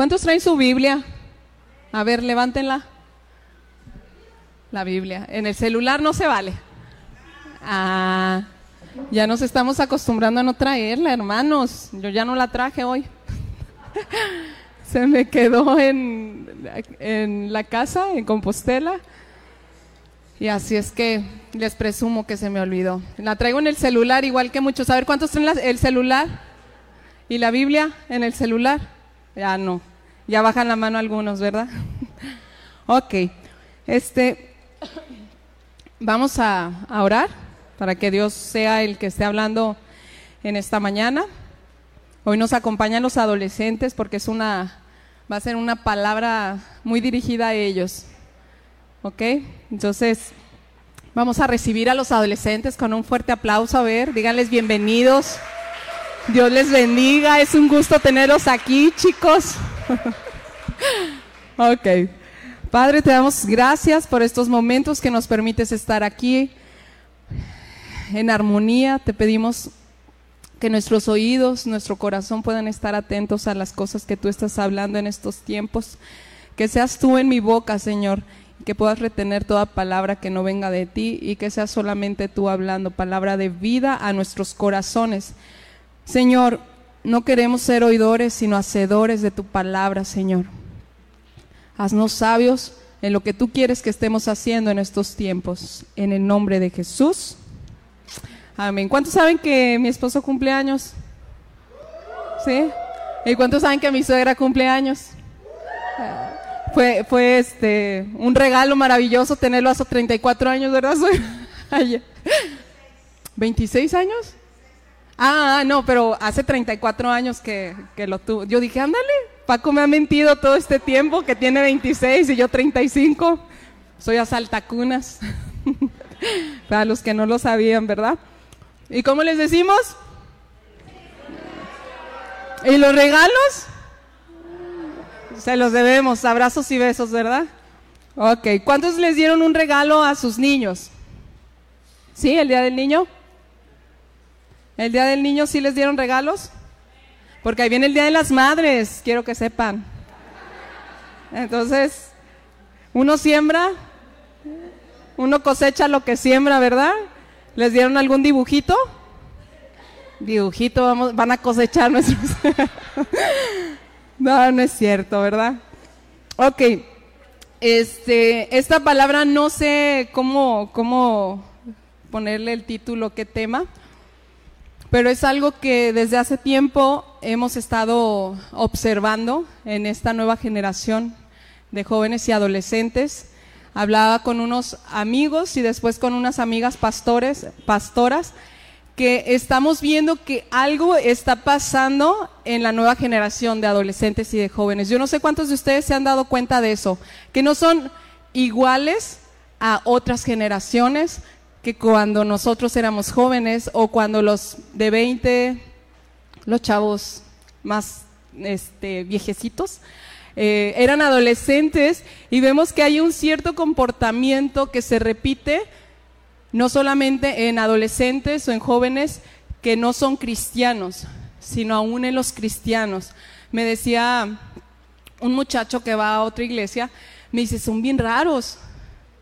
¿Cuántos traen su Biblia? A ver, levántenla. La Biblia. En el celular no se vale. Ah, ya nos estamos acostumbrando a no traerla, hermanos. Yo ya no la traje hoy. se me quedó en, en la casa, en Compostela. Y así es que les presumo que se me olvidó. La traigo en el celular, igual que muchos. A ver, ¿cuántos traen el celular? ¿Y la Biblia en el celular? Ya no. Ya bajan la mano algunos, ¿verdad? ok. Este, vamos a, a orar para que Dios sea el que esté hablando en esta mañana. Hoy nos acompañan los adolescentes porque es una, va a ser una palabra muy dirigida a ellos. ¿Ok? Entonces, vamos a recibir a los adolescentes con un fuerte aplauso. A ver, díganles bienvenidos. Dios les bendiga. Es un gusto tenerlos aquí, chicos. ok. Padre, te damos gracias por estos momentos que nos permites estar aquí en armonía. Te pedimos que nuestros oídos, nuestro corazón puedan estar atentos a las cosas que tú estás hablando en estos tiempos. Que seas tú en mi boca, Señor, que puedas retener toda palabra que no venga de ti y que sea solamente tú hablando, palabra de vida a nuestros corazones. Señor, no queremos ser oidores, sino hacedores de tu palabra, Señor. Haznos sabios en lo que tú quieres que estemos haciendo en estos tiempos. En el nombre de Jesús. Amén. ¿Cuántos saben que mi esposo cumple años? ¿Sí? ¿Y cuántos saben que mi suegra cumple años? Fue, fue este, un regalo maravilloso tenerlo hace 34 años, ¿verdad? ¿26 años? Ah, no, pero hace 34 años que, que lo tuvo. Yo dije, ándale, Paco me ha mentido todo este tiempo, que tiene 26 y yo 35. Soy asaltacunas. Para los que no lo sabían, ¿verdad? ¿Y cómo les decimos? ¿Y los regalos? Se los debemos, abrazos y besos, ¿verdad? Ok, ¿cuántos les dieron un regalo a sus niños? ¿Sí, el Día del Niño? ¿El Día del Niño sí les dieron regalos? Porque ahí viene el Día de las Madres, quiero que sepan. Entonces, uno siembra, uno cosecha lo que siembra, ¿verdad? ¿Les dieron algún dibujito? Dibujito, vamos, van a cosechar nuestros... No, no es cierto, ¿verdad? Ok. Este, esta palabra no sé cómo, cómo ponerle el título, qué tema, pero es algo que desde hace tiempo hemos estado observando en esta nueva generación de jóvenes y adolescentes. Hablaba con unos amigos y después con unas amigas pastores, pastoras que estamos viendo que algo está pasando en la nueva generación de adolescentes y de jóvenes. Yo no sé cuántos de ustedes se han dado cuenta de eso, que no son iguales a otras generaciones que cuando nosotros éramos jóvenes o cuando los de 20, los chavos más este, viejecitos, eh, eran adolescentes y vemos que hay un cierto comportamiento que se repite no solamente en adolescentes o en jóvenes que no son cristianos, sino aún en los cristianos. Me decía un muchacho que va a otra iglesia, me dice, son bien raros,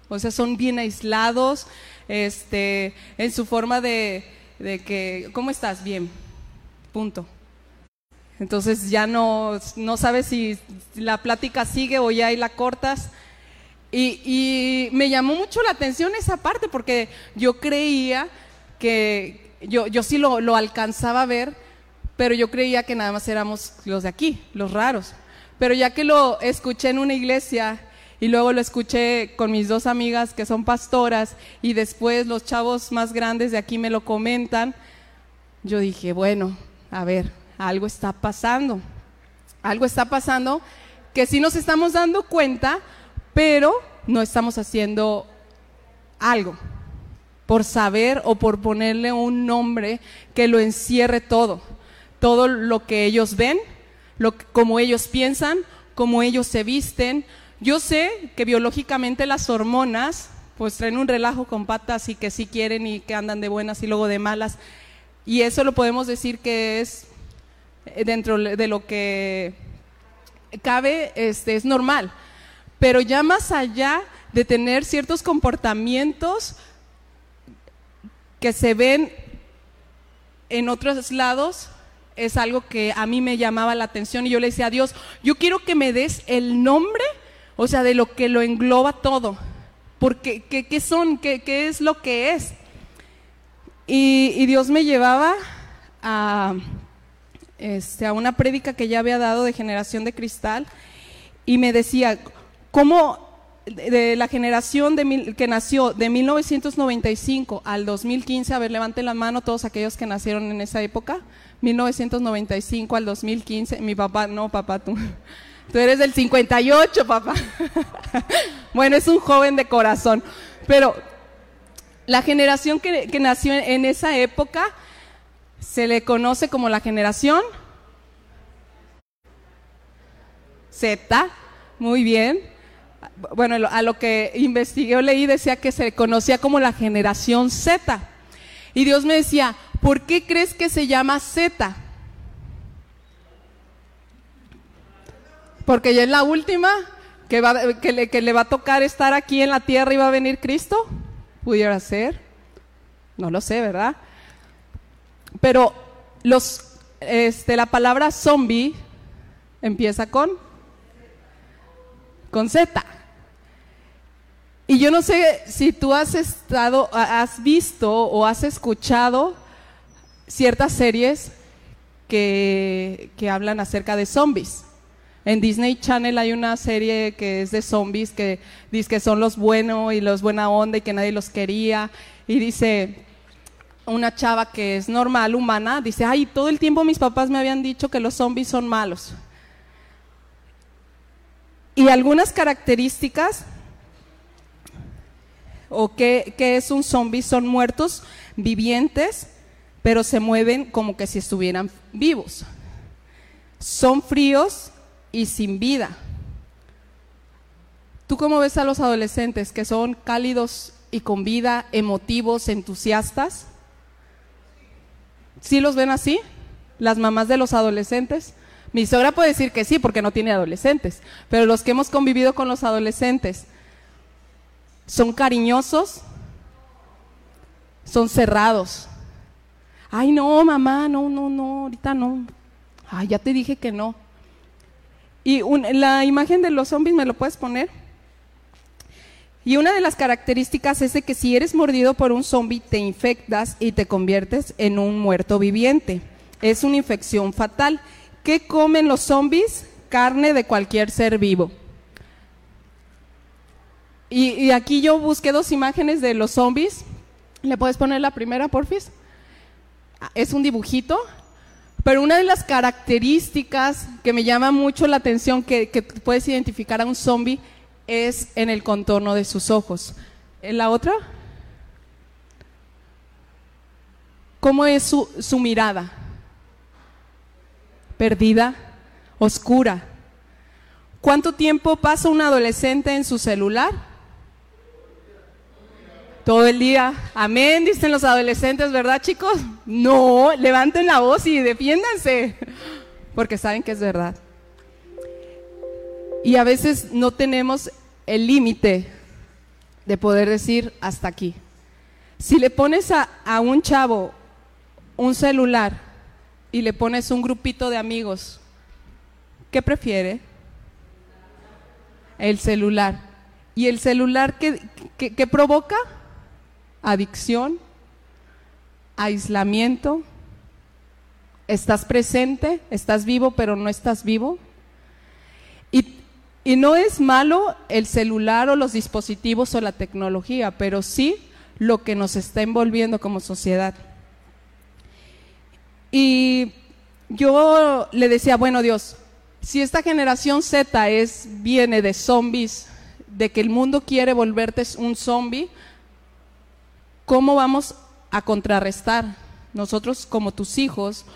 o sea, son bien aislados, este, en su forma de, de que, ¿cómo estás? Bien, punto. Entonces ya no, no sabes si la plática sigue o ya ahí la cortas. Y, me llamó mucho la atención esa parte porque yo creía que, yo, yo sí lo, lo alcanzaba a ver, pero yo creía que nada más éramos los de aquí, los raros. Pero ya que lo escuché en una iglesia y luego lo escuché con mis dos amigas que son pastoras y después los chavos más grandes de aquí me lo comentan, yo dije, bueno, a ver, algo está pasando. Algo está pasando que sí nos estamos dando cuenta, pero no estamos haciendo algo por saber o por ponerle un nombre que lo encierre todo, todo lo que ellos ven, lo, como ellos piensan, como ellos se visten. Yo sé que biológicamente las hormonas pues traen un relajo con patas y que sí quieren y que andan de buenas y luego de malas. Y eso lo podemos decir que es dentro de lo que cabe, este, es normal. Pero ya más allá de tener ciertos comportamientos que se ven en otros lados, es algo que a mí me llamaba la atención y yo le decía a Dios, yo quiero que me des el nombre, o sea, de lo que lo engloba todo, porque ¿qué, son? ¿Qué, es lo que es? Y, Dios me llevaba a, este, a una prédica que ya había dado de generación de cristal y me decía, ¿cómo de la generación de que nació de 1995 al 2015, a ver, levanten la mano todos aquellos que nacieron en esa época, 1995 al 2015, mi papá, no, papá, tú, tú eres del 58, papá. bueno, es un joven de corazón, pero la generación que, que nació en esa época se le conoce como la generación Z, muy bien bueno, a lo que investigué o leí decía que se conocía como la generación Z. Y Dios me decía, ¿por qué crees que se llama Z? Porque ya es la última que, va, que, le, que le va a tocar estar aquí en la tierra y va a venir Cristo. ¿Pudiera ser? No lo sé, ¿verdad? Pero los, este, la palabra zombie empieza con con Z. Y yo no sé si tú has estado, has visto o has escuchado ciertas series que, que hablan acerca de zombies. En Disney Channel hay una serie que es de zombies que dice que son los buenos y los buena onda y que nadie los quería. Y dice una chava que es normal, humana, dice, ay, todo el tiempo mis papás me habían dicho que los zombies son malos. Y algunas características o qué, es un zombie, son muertos vivientes, pero se mueven como que si estuvieran vivos. Son fríos y sin vida. ¿Tú cómo ves a los adolescentes que son cálidos y con vida, emotivos, entusiastas? ¿Sí los ven así? ¿Las mamás de los adolescentes? Mi suegra puede decir que sí, porque no tiene adolescentes, pero los que hemos convivido con los adolescentes, ¿son cariñosos? ¿Son cerrados? Ay, no, mamá, no, no, no, ahorita no. Ay, ya te dije que no. Y la imagen de los zombies, ¿me lo puedes poner? Y una de las características es de que si eres mordido por un zombie, te infectas y te conviertes en un muerto viviente. Es una infección fatal. ¿Qué comen los zombies? Carne de cualquier ser vivo. Y, aquí yo busqué dos imágenes de los zombies. ¿Le puedes poner la primera, porfis? Es un dibujito, pero una de las características que me llama mucho la atención que, puedes identificar a un zombie es en el contorno de sus ojos. ¿En la otra? ¿Cómo es su, su mirada? perdida, oscura. ¿Cuánto tiempo pasa un adolescente en su celular? Todo el día. Amén, dicen los adolescentes, ¿verdad chicos? No, levanten la voz y defiéndanse, porque saben que es verdad. Y a veces no tenemos el límite de poder decir hasta aquí. Si le pones a, a un chavo un celular y le pones un grupito de amigos, ¿qué prefiere? El celular. ¿Y el celular qué, provoca? Adicción, aislamiento, estás presente, estás vivo pero no estás vivo. Y, y no es malo el celular o los dispositivos o la tecnología, pero sí lo que nos está envolviendo como sociedad. Y yo le decía, bueno Dios, si esta generación Z es, viene de zombies, de que el mundo quiere volverte un zombie, ¿cómo vamos a contrarrestar? Nosotros como tus hijos,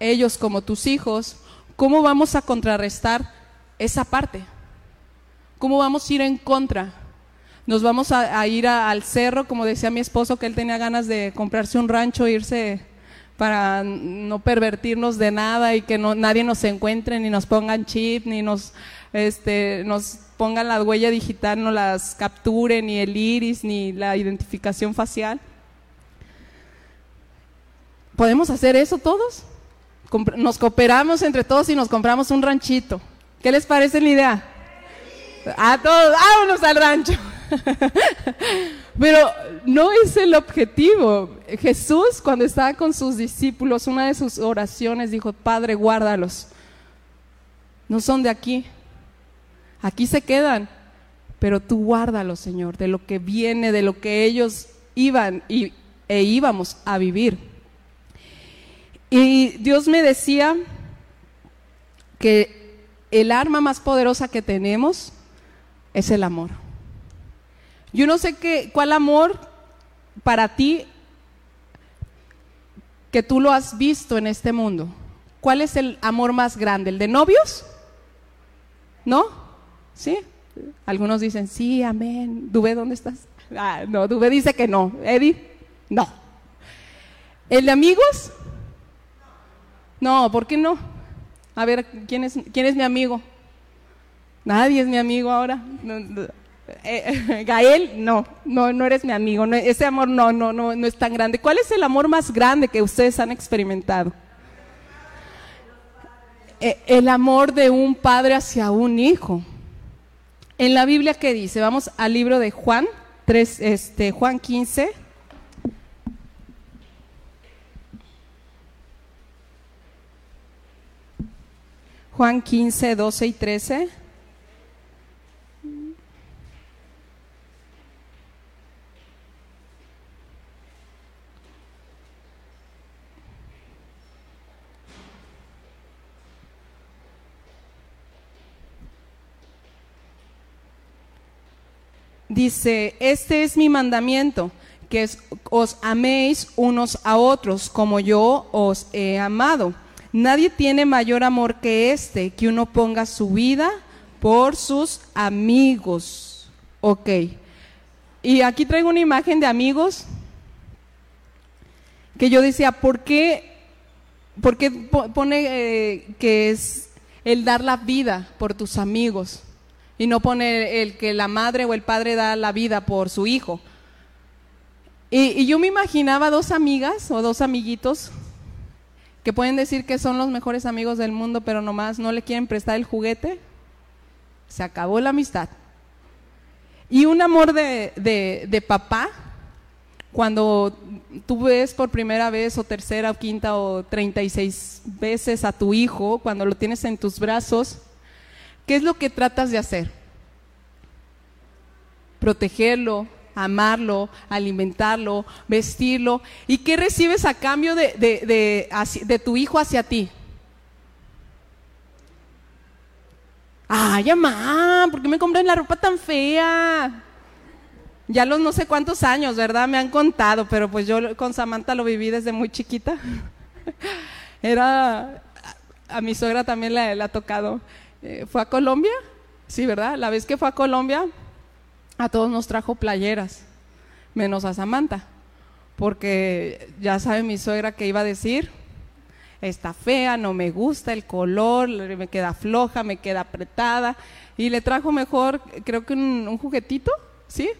ellos como tus hijos, ¿cómo vamos a contrarrestar esa parte? ¿Cómo vamos a ir en contra? Nos vamos a, ir al cerro, como decía mi esposo, que él tenía ganas de comprarse un rancho, irse para no pervertirnos de nada y que nadie nos encuentre, ni nos pongan chip, ni nos, este, nos pongan la huella digital, no las capturen, ni el iris, ni la identificación facial. ¿Podemos hacer eso todos? Nos cooperamos entre todos y nos compramos un ranchito. ¿Qué les parece la idea? A todos, vámonos al rancho. Pero no es el objetivo. Jesús, cuando estaba con sus discípulos, una de sus oraciones dijo, Padre, guárdalos. No son de aquí. Aquí se quedan. Pero tú guárdalos, Señor, de lo que viene, de lo que ellos iban y, e íbamos a vivir. Y Dios me decía que el arma más poderosa que tenemos es el amor. Yo no sé qué, cuál amor para ti que tú lo has visto en este mundo. ¿Cuál es el amor más grande? ¿El de novios? ¿No? ¿Sí? Algunos dicen, sí, amén. Dubé, ¿dónde estás? Ah, no, Dubé dice que no. Eddie, no. ¿El de amigos? No, ¿por qué no? A ver, ¿quién es, quién es mi amigo? Nadie es mi amigo ahora. Eh, Gael, no, no, no eres mi amigo. ese amor no, no, no, no es tan grande. ¿Cuál es el amor más grande que ustedes han experimentado? Eh, el amor de un padre hacia un hijo. En la Biblia, ¿qué dice? Vamos al libro de Juan, 3, este, Juan 15. Juan 15, 12 y 13. Dice, este es mi mandamiento, que os améis unos a otros como yo os he amado. Nadie tiene mayor amor que este, que uno ponga su vida por sus amigos. Ok. Y aquí traigo una imagen de amigos que yo decía, ¿por qué, por qué pone eh, que es el dar la vida por tus amigos? Y no pone el que la madre o el padre da la vida por su hijo. Y, yo me imaginaba dos amigas o dos amiguitos que pueden decir que son los mejores amigos del mundo, pero nomás no le quieren prestar el juguete. Se acabó la amistad. Y un amor de, de papá, cuando tú ves por primera vez o tercera o quinta o treinta y seis veces a tu hijo, cuando lo tienes en tus brazos, ¿Qué es lo que tratas de hacer? Protegerlo, amarlo, alimentarlo, vestirlo. ¿Y qué recibes a cambio de, de, tu hijo hacia ti? Ay, mamá, ¿por qué me compran la ropa tan fea? Ya los no sé cuántos años, ¿verdad? Me han contado, pero pues yo con Samantha lo viví desde muy chiquita. Era, a mi suegra también le, le ha tocado. Eh, ¿Fue a Colombia? Sí, ¿verdad? La vez que fue a Colombia, a todos nos trajo playeras, menos a Samantha, porque ya sabe mi suegra que iba a decir, está fea, no me gusta el color, me queda floja, me queda apretada, y le trajo mejor, creo que un, un juguetito, ¿sí?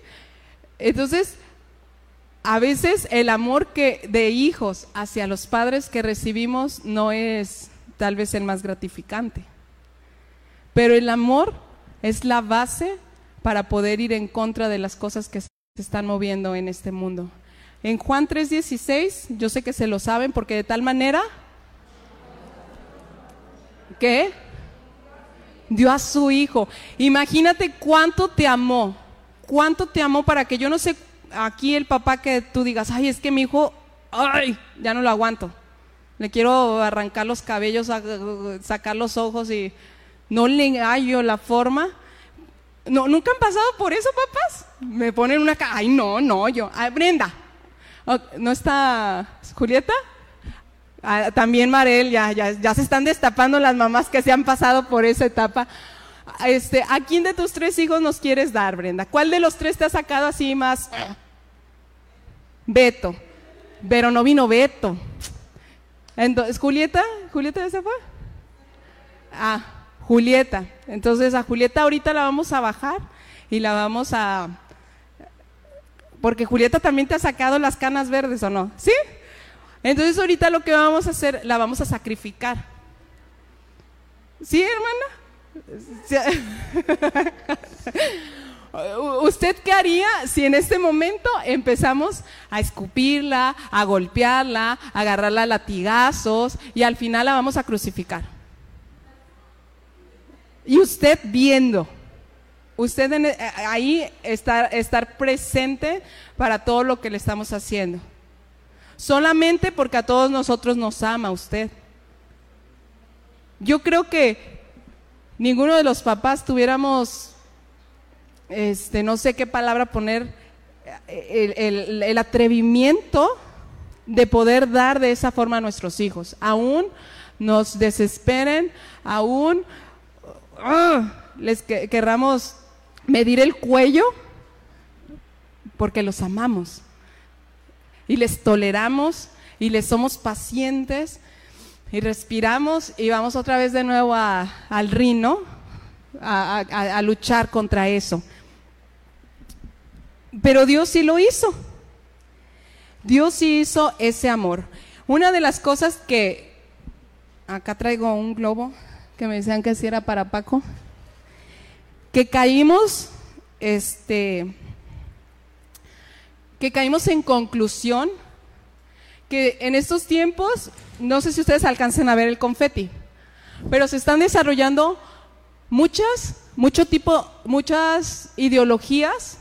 Entonces, a veces el amor que de hijos hacia los padres que recibimos no es tal vez el más gratificante. Pero el amor es la base para poder ir en contra de las cosas que se están moviendo en este mundo. En Juan 3:16, yo sé que se lo saben porque de tal manera ¿qué? dio a su hijo. Imagínate cuánto te amó, cuánto te amó para que yo no sé aquí el papá que tú digas, ay, es que mi hijo, ay, ya no lo aguanto. Le quiero arrancar los cabellos, sacar los ojos y no le hallo la forma. No, ¿Nunca han pasado por eso, papás? Me ponen una... Ay, no, no, yo. Ah, Brenda. ¿No está Julieta? Ah, también Marel, ya, ya, ya se están destapando las mamás que se han pasado por esa etapa. Este, ¿A quién de tus tres hijos nos quieres dar, Brenda? ¿Cuál de los tres te ha sacado así más? Beto. Pero no vino Beto. Entonces, Julieta, ¿Julieta ya se fue? Ah, Julieta. Entonces a Julieta ahorita la vamos a bajar y la vamos a... Porque Julieta también te ha sacado las canas verdes, ¿o no? ¿Sí? Entonces ahorita lo que vamos a hacer, la vamos a sacrificar. ¿Sí, hermana? ¿Usted qué haría si en este momento empezamos a escupirla, a golpearla, a agarrarla a latigazos y al final la vamos a crucificar? Y usted viendo, usted eh, ahí estar, estar presente para todo lo que le estamos haciendo. Solamente porque a todos nosotros nos ama usted. Yo creo que ninguno de los papás tuviéramos este, no sé qué palabra poner, el, atrevimiento de poder dar de esa forma a nuestros hijos. Aún nos desesperen, aún ah, les querramos medir el cuello, porque los amamos. Y les toleramos y les somos pacientes y respiramos y vamos otra vez de nuevo al rino a luchar contra eso. Pero Dios sí lo hizo. Dios sí hizo ese amor. Una de las cosas que, acá traigo un globo que me decían que si era para Paco, que caímos, este, que caímos en conclusión que en estos tiempos, no sé si ustedes alcancen a ver el confeti, pero se están desarrollando muchas, mucho tipo, muchas ideologías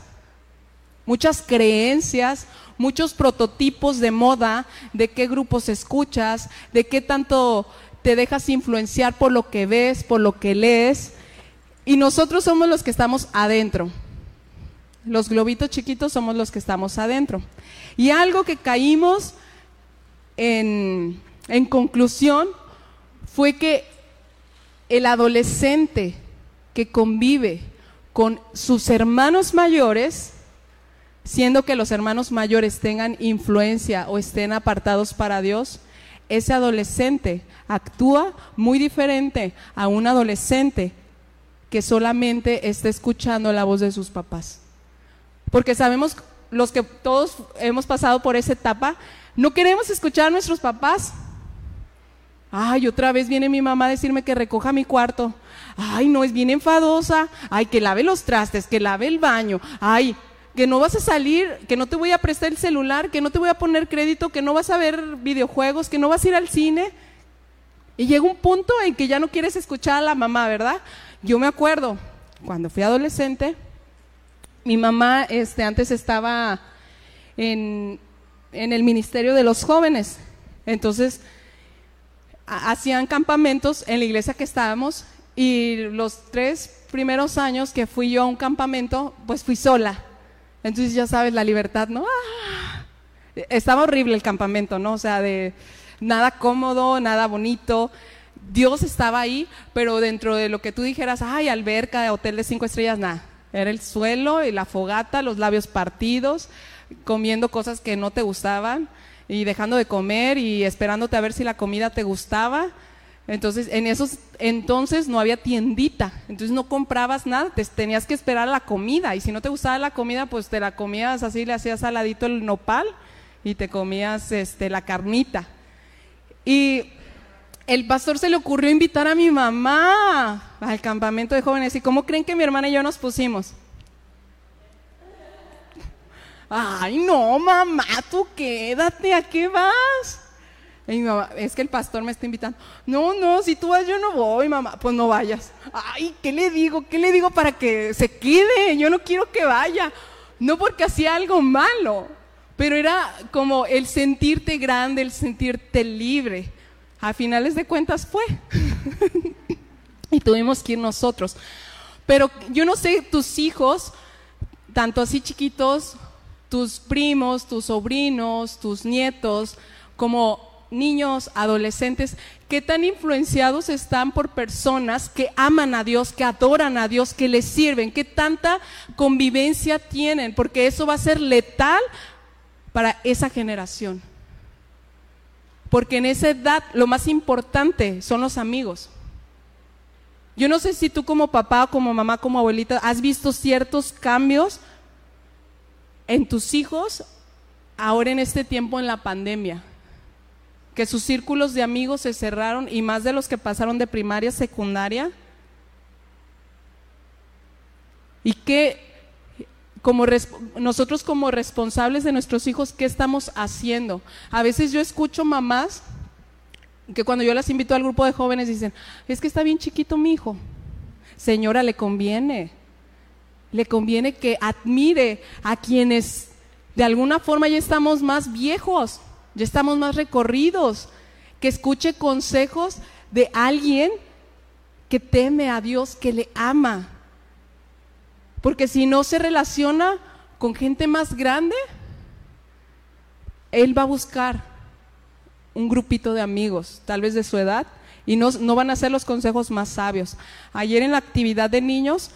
muchas creencias, muchos prototipos de moda, de qué grupos escuchas, de qué tanto te dejas influenciar por lo que ves, por lo que lees. Y nosotros somos los que estamos adentro. Los globitos chiquitos somos los que estamos adentro. Y algo que caímos en, conclusión fue que el adolescente que convive con sus hermanos mayores, siendo que los hermanos mayores tengan influencia o estén apartados para Dios, ese adolescente actúa muy diferente a un adolescente que solamente está escuchando la voz de sus papás. Porque sabemos, los que todos hemos pasado por esa etapa, no queremos escuchar a nuestros papás. Ay, otra vez viene mi mamá a decirme que recoja mi cuarto. Ay, no, es bien enfadosa. Ay, que lave los trastes, que lave el baño. Ay, que no vas a salir, que no te voy a prestar el celular, que no te voy a poner crédito, que no vas a ver videojuegos, que no vas a ir al cine. Y llega un punto en que ya no quieres escuchar a la mamá, ¿verdad? Yo me acuerdo, cuando fui adolescente, mi mamá este, antes estaba en, en el Ministerio de los Jóvenes. Entonces, hacían campamentos en la iglesia que estábamos y los tres primeros años que fui yo a un campamento, pues fui sola. Entonces ya sabes, la libertad, ¿no? ¡Ah! Estaba horrible el campamento, ¿no? O sea, de nada cómodo, nada bonito. Dios estaba ahí, pero dentro de lo que tú dijeras, ay, alberca, hotel de cinco estrellas, nada. Era el suelo y la fogata, los labios partidos, comiendo cosas que no te gustaban y dejando de comer y esperándote a ver si la comida te gustaba entonces, en esos entonces no había tiendita, entonces no comprabas nada, te tenías que esperar la comida y si no te gustaba la comida, pues te la comías así, le hacías saladito el nopal y te comías este la carnita. Y el pastor se le ocurrió invitar a mi mamá al campamento de jóvenes. ¿Y cómo creen que mi hermana y yo nos pusimos? Ay, no, mamá, tú quédate, ¿a qué vas? Es que el pastor me está invitando. No, no, si tú vas, yo no voy, mamá. Pues no vayas. Ay, ¿qué le digo? ¿Qué le digo para que se quede? Yo no quiero que vaya. No porque hacía algo malo, pero era como el sentirte grande, el sentirte libre. A finales de cuentas fue. y tuvimos que ir nosotros. Pero yo no sé, tus hijos, tanto así chiquitos, tus primos, tus sobrinos, tus nietos, como niños, adolescentes, qué tan influenciados están por personas que aman a Dios, que adoran a Dios, que les sirven, qué tanta convivencia tienen, porque eso va a ser letal para esa generación. porque en esa edad lo más importante son los amigos. Yo no sé si tú como papá, como mamá, como abuelita, has visto ciertos cambios en tus hijos ahora en este tiempo en la pandemia, que sus círculos de amigos se cerraron y más de los que pasaron de primaria a secundaria. Y que como nosotros como responsables de nuestros hijos, ¿qué estamos haciendo? A veces yo escucho mamás que cuando yo las invito al grupo de jóvenes dicen, es que está bien chiquito mi hijo. Señora, le conviene, le conviene que admire a quienes de alguna forma ya estamos más viejos, ya estamos más recorridos, que escuche consejos de alguien que teme a Dios, que le ama. Porque si no se relaciona con gente más grande, él va a buscar un grupito de amigos, tal vez de su edad, y no, van a ser los consejos más sabios. Ayer en la actividad de niños,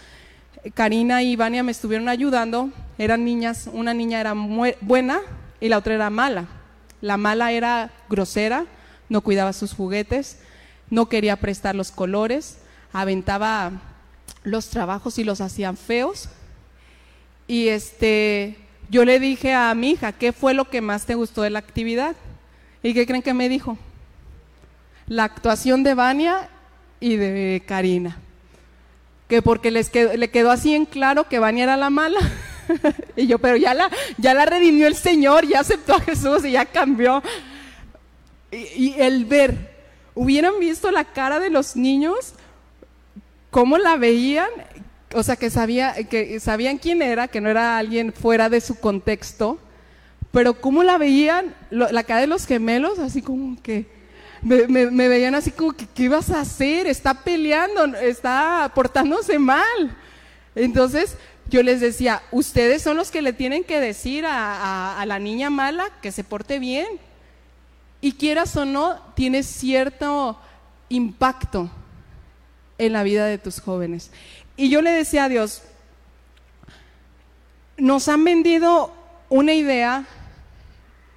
Karina y Vania me estuvieron ayudando, eran niñas, una niña era buena y la otra era mala. La mala era grosera, no cuidaba sus juguetes, no quería prestar los colores, aventaba los trabajos y los hacían feos. Y este, yo le dije a mi hija, ¿qué fue lo que más te gustó de la actividad? ¿Y qué creen que me dijo? La actuación de Vania y de Karina. Que porque les le quedó así en claro que Vania era la mala. y yo, pero ya la, ya la redimió el Señor, ya aceptó a Jesús y ya cambió. Y, el ver, hubieran visto la cara de los niños, cómo la veían, o sea, que, sabía, que sabían quién era, que no era alguien fuera de su contexto, pero cómo la veían, la cara de los gemelos, así como que me, veían así como que, ¿qué vas a hacer? Está peleando, está portándose mal. Entonces yo les decía, ustedes son los que le tienen que decir a, la niña mala que se porte bien. Y quieras o no, tiene cierto impacto en la vida de tus jóvenes. Y yo le decía a Dios, nos han vendido una idea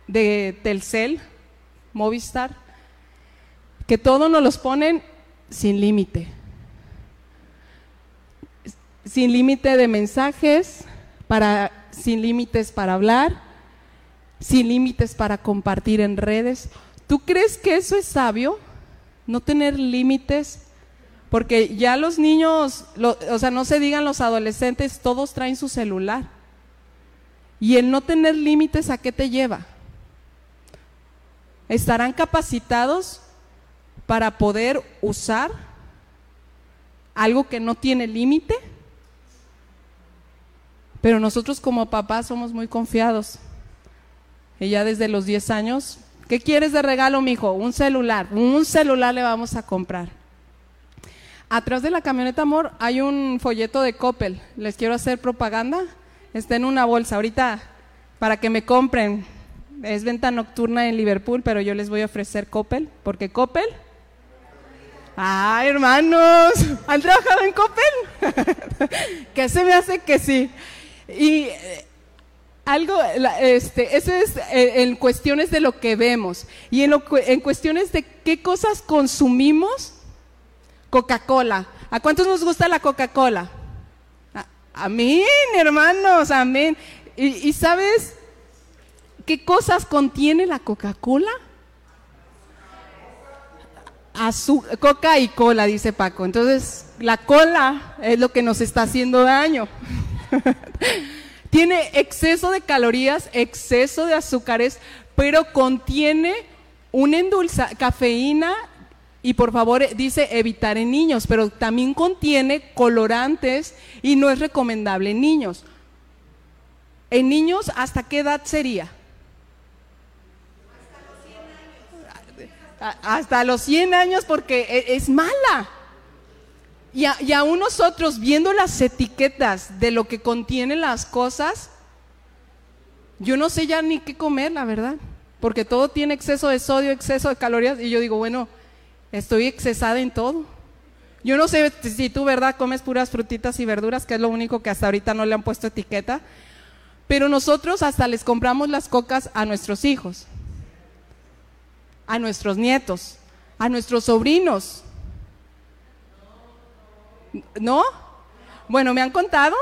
de Telcel, Movistar, que todos nos los ponen sin límite. Sin límite de mensajes, para, sin límites para hablar, sin límites para compartir en redes. ¿Tú crees que eso es sabio? No tener límites. Porque ya los niños, o sea, no se digan los adolescentes, todos traen su celular. Y el no tener límites, ¿a qué te lleva? estarán capacitados para poder usar algo que no tiene límite. Pero nosotros como papás somos muy confiados. Ella desde los 10 años, ¿qué quieres de regalo, mijo? Un celular. Un celular le vamos a comprar. Atrás de la camioneta amor hay un folleto de Coppel. Les quiero hacer propaganda. Está en una bolsa. Ahorita para que me compren es venta nocturna en Liverpool, pero yo les voy a ofrecer Coppel, porque Coppel... ¡Ay, hermanos! ¿Han trabajado en Coppel? que se me hace que sí. Y eh, algo, este, eso es eh, en cuestiones de lo que vemos. Y en, en cuestiones de qué cosas consumimos, Coca-Cola. ¿A cuántos nos gusta la Coca-Cola? Amén, hermanos, amén. y sabes, ¿Qué cosas contiene la Coca-Cola? Coca y cola, dice Paco. Entonces, la cola es lo que nos está haciendo daño. tiene exceso de calorías, exceso de azúcares, pero contiene un endulza, cafeína y por favor dice evitar en niños, pero también contiene colorantes y no es recomendable en niños. En niños, ¿hasta qué edad sería? hasta los 100 años porque e, es mala. Y, y aún nosotros viendo las etiquetas de lo que contienen las cosas, yo no sé ya ni qué comer, la verdad, porque todo tiene exceso de sodio, exceso de calorías, y yo digo, bueno, estoy excesada en todo. Yo no sé si tú, ¿verdad?, comes puras frutitas y verduras, que es lo único que hasta ahorita no le han puesto etiqueta, pero nosotros hasta les compramos las cocas a nuestros hijos a nuestros nietos, a nuestros sobrinos. ¿No? Bueno, me han contado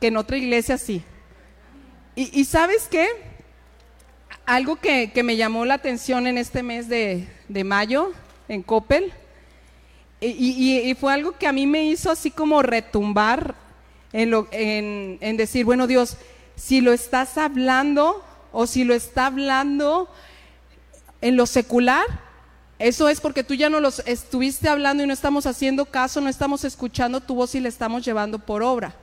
que en otra iglesia sí. Y, sabes qué? Algo que, me llamó la atención en este mes de, mayo en Coppel, y, fue algo que a mí me hizo así como retumbar en, lo, en, en decir, bueno Dios, si lo estás hablando o si lo está hablando en lo secular, eso es porque tú ya no los estuviste hablando y no estamos haciendo caso, no estamos escuchando tu voz y le estamos llevando por obra.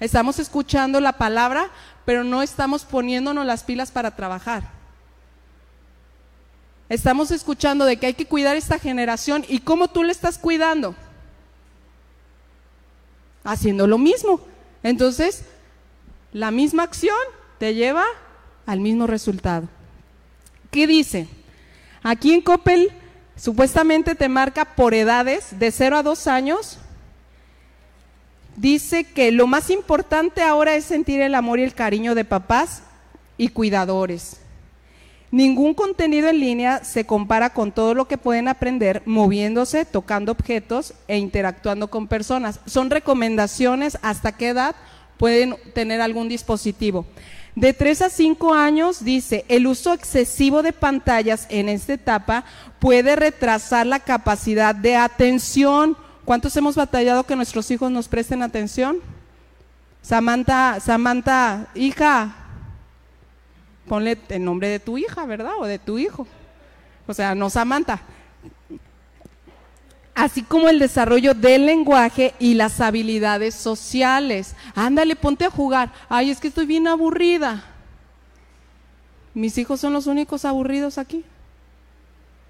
Estamos escuchando la palabra, pero no estamos poniéndonos las pilas para trabajar. Estamos escuchando de que hay que cuidar esta generación y cómo tú le estás cuidando. Haciendo lo mismo. Entonces, la misma acción te lleva al mismo resultado. ¿Qué dice? Aquí en Coppel supuestamente te marca por edades de 0 a 2 años. Dice que lo más importante ahora es sentir el amor y el cariño de papás y cuidadores. Ningún contenido en línea se compara con todo lo que pueden aprender moviéndose, tocando objetos e interactuando con personas. Son recomendaciones hasta qué edad pueden tener algún dispositivo. De 3 a 5 años, dice, el uso excesivo de pantallas en esta etapa puede retrasar la capacidad de atención. ¿Cuántos hemos batallado que nuestros hijos nos presten atención? Samantha, Samantha, hija, ponle el nombre de tu hija, ¿verdad? O de tu hijo. O sea, no Samantha así como el desarrollo del lenguaje y las habilidades sociales. Ándale, ponte a jugar. Ay, es que estoy bien aburrida. ¿Mis hijos son los únicos aburridos aquí?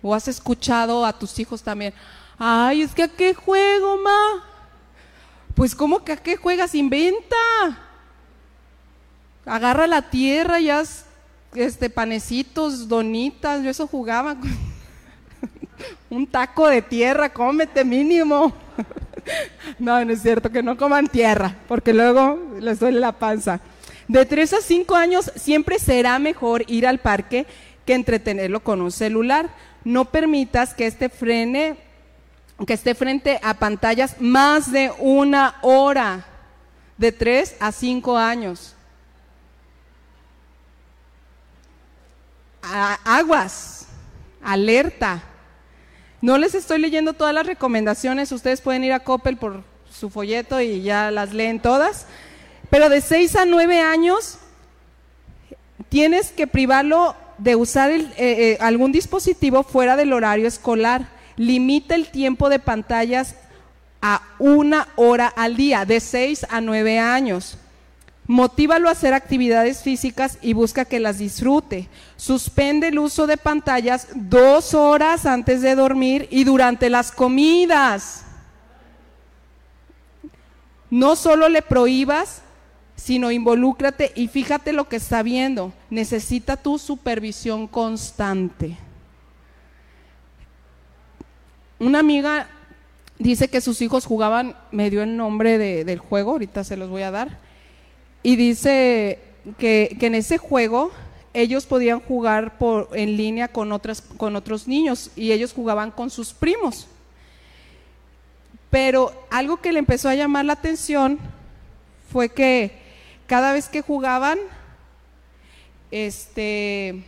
¿O has escuchado a tus hijos también? Ay, es que a qué juego, ma. Pues, ¿cómo que a qué juegas? Inventa. Agarra la tierra y haz este, panecitos, donitas. Yo eso jugaba un taco de tierra, cómete mínimo. no, no es cierto, que no coman tierra, porque luego les duele la panza. De 3 a 5 años siempre será mejor ir al parque que entretenerlo con un celular. No permitas que este frene, que esté frente a pantallas más de una hora. De 3 a 5 años. aguas, alerta. No les estoy leyendo todas las recomendaciones, ustedes pueden ir a Coppel por su folleto y ya las leen todas, pero de 6 a 9 años tienes que privarlo de usar eh, eh, algún dispositivo fuera del horario escolar. Limita el tiempo de pantallas a una hora al día, de 6 a 9 años. Motívalo a hacer actividades físicas y busca que las disfrute. Suspende el uso de pantallas dos horas antes de dormir y durante las comidas. No solo le prohíbas, sino involúcrate y fíjate lo que está viendo. Necesita tu supervisión constante. Una amiga dice que sus hijos jugaban, me dio el nombre del juego, ahorita se los voy a dar y dice que, en ese juego ellos podían jugar por, en línea con, otras, con otros niños y ellos jugaban con sus primos. Pero algo que le empezó a llamar la atención fue que cada vez que jugaban, este,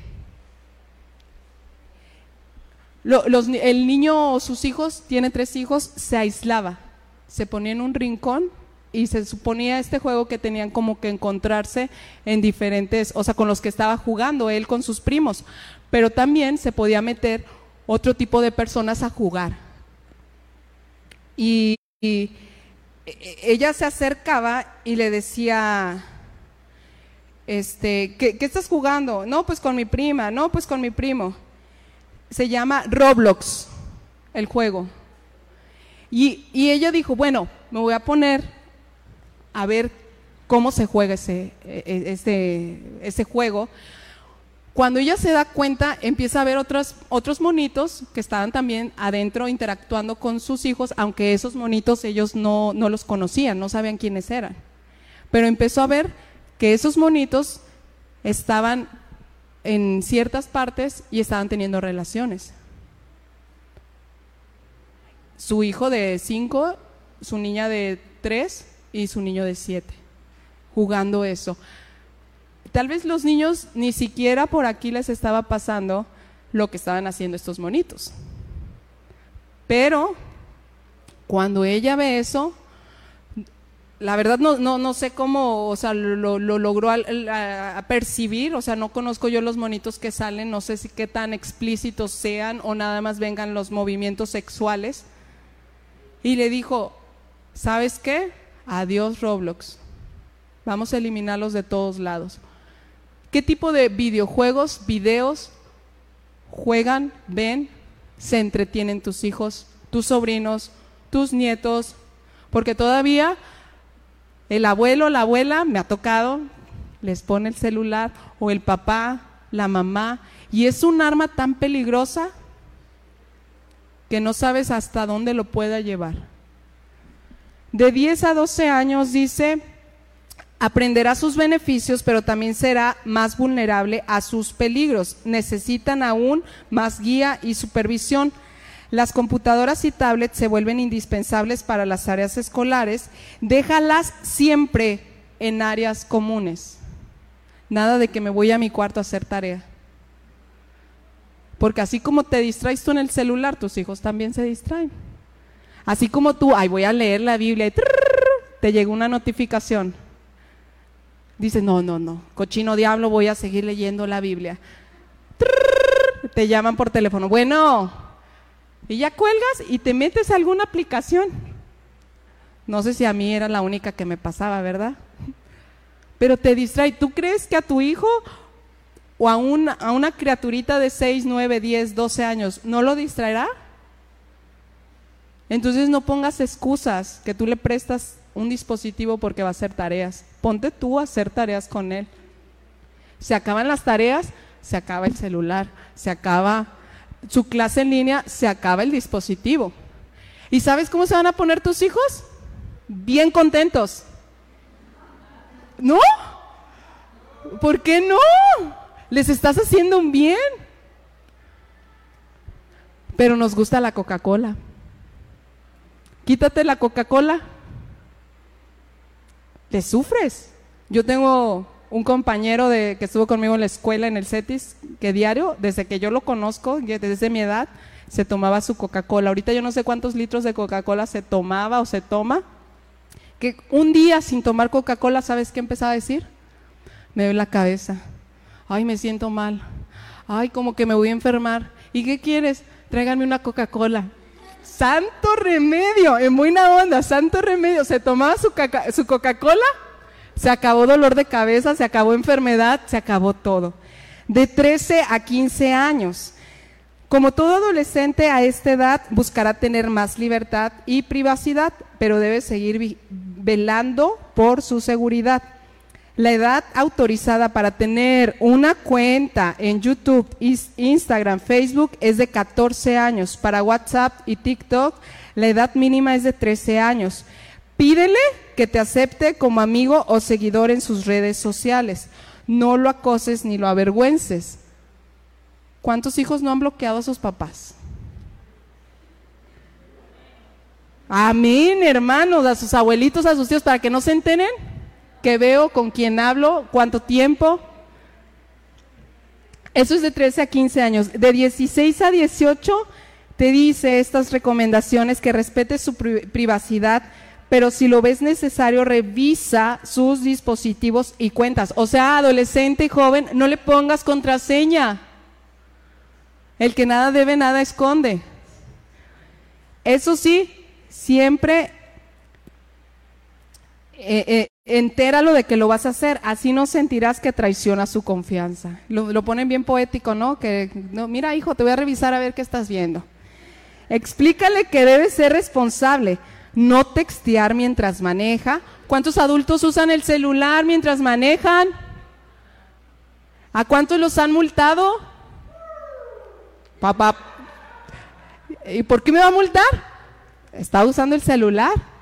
el niño o sus hijos, tiene tres hijos, se aislaba, se ponía en un rincón y se suponía este juego que tenían como que encontrarse en diferentes, o sea, con los que estaba jugando él con sus primos, pero también se podía meter otro tipo de personas a jugar. Y, e, ella se acercaba y le decía, este, ¿qué, ¿qué, estás jugando? No, pues con mi prima, no, pues con mi primo. Se llama Roblox, el juego. Y ella dijo, bueno, me voy a poner a ver cómo se juega ese, e, ese, ese juego. Cuando ella se da cuenta, empieza a ver otros, otros monitos que estaban también adentro interactuando con sus hijos, aunque esos monitos ellos no, no los conocían, no sabían quiénes eran. Pero empezó a ver que esos monitos estaban en ciertas partes y estaban teniendo relaciones. su hijo de 5, su niña de 3 y su niño de 7, jugando eso. Tal vez los niños ni siquiera por aquí les estaba pasando lo que estaban haciendo estos monitos. Pero cuando ella ve eso, la verdad no, no, no sé cómo, o sea, lo, logró a, percibir, o sea, no conozco yo los monitos que salen, no sé si qué tan explícitos sean o nada más vengan los movimientos sexuales. Y le dijo, ¿sabes qué? Adiós Roblox. Vamos a eliminarlos de todos lados. ¿Qué tipo de videojuegos, videos juegan, ven, se entretienen tus hijos, tus sobrinos, tus nietos? Porque todavía el abuelo, la abuela, me ha tocado, les pone el celular, o el papá, la mamá, y es un arma tan peligrosa que no sabes hasta dónde lo pueda llevar. De 10 a 12 años dice, aprenderá sus beneficios, pero también será más vulnerable a sus peligros. Necesitan aún más guía y supervisión. Las computadoras y tablets se vuelven indispensables para las áreas escolares. Déjalas siempre en áreas comunes. Nada de que me voy a mi cuarto a hacer tarea. Porque así como te distraes tú en el celular, tus hijos también se distraen. Así como tú, ay, voy a leer la Biblia y te llega una notificación. Dices, no, no, no, cochino diablo, voy a seguir leyendo la Biblia. te llaman por teléfono. Bueno, y ya cuelgas y te metes a alguna aplicación. No sé si a mí era la única que me pasaba, ¿verdad? Pero te distrae. ¿Tú crees que a tu hijo o a una, a una criaturita de 6, 9, 10, 12 años no lo distraerá? Entonces no pongas excusas que tú le prestas un dispositivo porque va a hacer tareas. Ponte tú a hacer tareas con él. Se acaban las tareas, se acaba el celular, se acaba su clase en línea, se acaba el dispositivo. ¿Y sabes cómo se van a poner tus hijos? Bien contentos. ¿No? ¿Por qué no? Les estás haciendo un bien. Pero nos gusta la Coca-Cola. Quítate la Coca-Cola. Te sufres. Yo tengo un compañero de, que estuvo conmigo en la escuela, en el CETIS, que diario, desde que yo lo conozco, desde mi edad, se tomaba su Coca-Cola. Ahorita yo no sé cuántos litros de Coca-Cola se tomaba o se toma. Que un día sin tomar Coca-Cola, ¿sabes qué empezaba a decir? Me duele la cabeza. Ay, me siento mal. Ay, como que me voy a enfermar. ¿Y qué quieres? Tráiganme una Coca-Cola. Santo remedio, en buena onda, santo remedio. Se tomaba su, su Coca-Cola se acabó dolor de cabeza, se acabó enfermedad, se acabó todo. De 13 a 15 años. Como todo adolescente a esta edad buscará tener más libertad y privacidad, pero debe seguir velando por su seguridad. La edad autorizada para tener una cuenta en YouTube, Instagram, Facebook es de 14 años. Para WhatsApp y TikTok, la edad mínima es de 13 años. Pídele que te acepte como amigo o seguidor en sus redes sociales. No lo acoses ni lo avergüences. ¿Cuántos hijos no han bloqueado a sus papás? Amén, hermanos, a sus abuelitos, a sus tíos, para que no se enteren que veo, con quién hablo, cuánto tiempo. Eso es de 13 a 15 años. De 16 a 18 te dice estas recomendaciones que respete su privacidad, pero si lo ves necesario, revisa sus dispositivos y cuentas. O sea, adolescente y joven, no le pongas contraseña. El que nada debe, nada esconde. Eso sí, siempre eh, eh, entéralo de que lo vas a hacer, así no sentirás que traiciona su confianza. Lo, ponen bien poético, ¿no? Que, no, mira hijo, te voy a revisar a ver qué estás viendo. Explícale que debe ser responsable no textear mientras maneja. ¿Cuántos adultos usan el celular mientras manejan? ¿A cuántos los han multado? Papá, ¿y por qué me va a multar? Está usando el celular.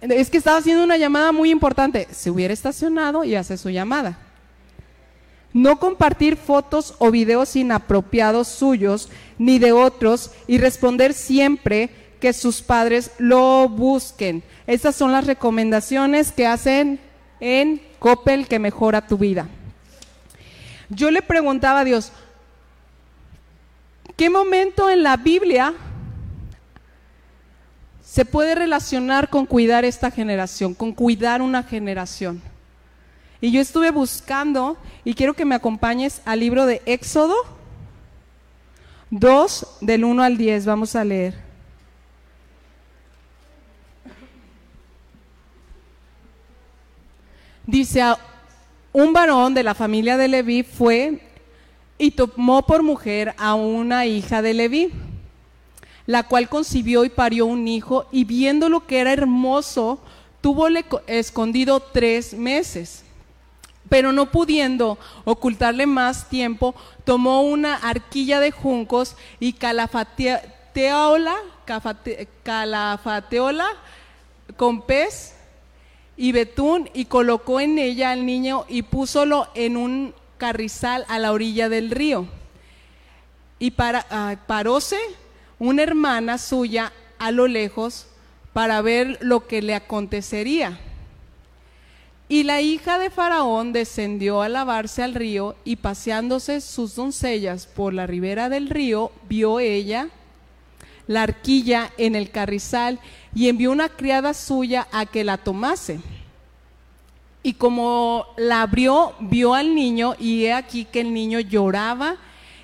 Es que estaba haciendo una llamada muy importante. Se hubiera estacionado y hace su llamada. No compartir fotos o videos inapropiados suyos ni de otros y responder siempre que sus padres lo busquen. Estas son las recomendaciones que hacen en Coppel que mejora tu vida. Yo le preguntaba a Dios, ¿qué momento en la Biblia se puede relacionar con cuidar esta generación, con cuidar una generación? Y yo estuve buscando y quiero que me acompañes al libro de Éxodo 2 del 1 al 10, vamos a leer. Dice, un varón de la familia de Leví fue y tomó por mujer a una hija de Leví, la cual concibió y parió un hijo y viendo lo que era hermoso, tuvo escondido tres meses. Pero no pudiendo ocultarle más tiempo, tomó una arquilla de juncos y calafateola, calafateola con pez y betún y colocó en ella al niño y púsolo en un carrizal a la orilla del río. Y para, ah, paróse una hermana suya a lo lejos para ver lo que le acontecería. Y la hija de Faraón descendió a lavarse al río y paseándose sus doncellas por la ribera del río, vio ella la arquilla en el carrizal y envió una criada suya a que la tomase. Y como la abrió, vio al niño y he aquí que el niño lloraba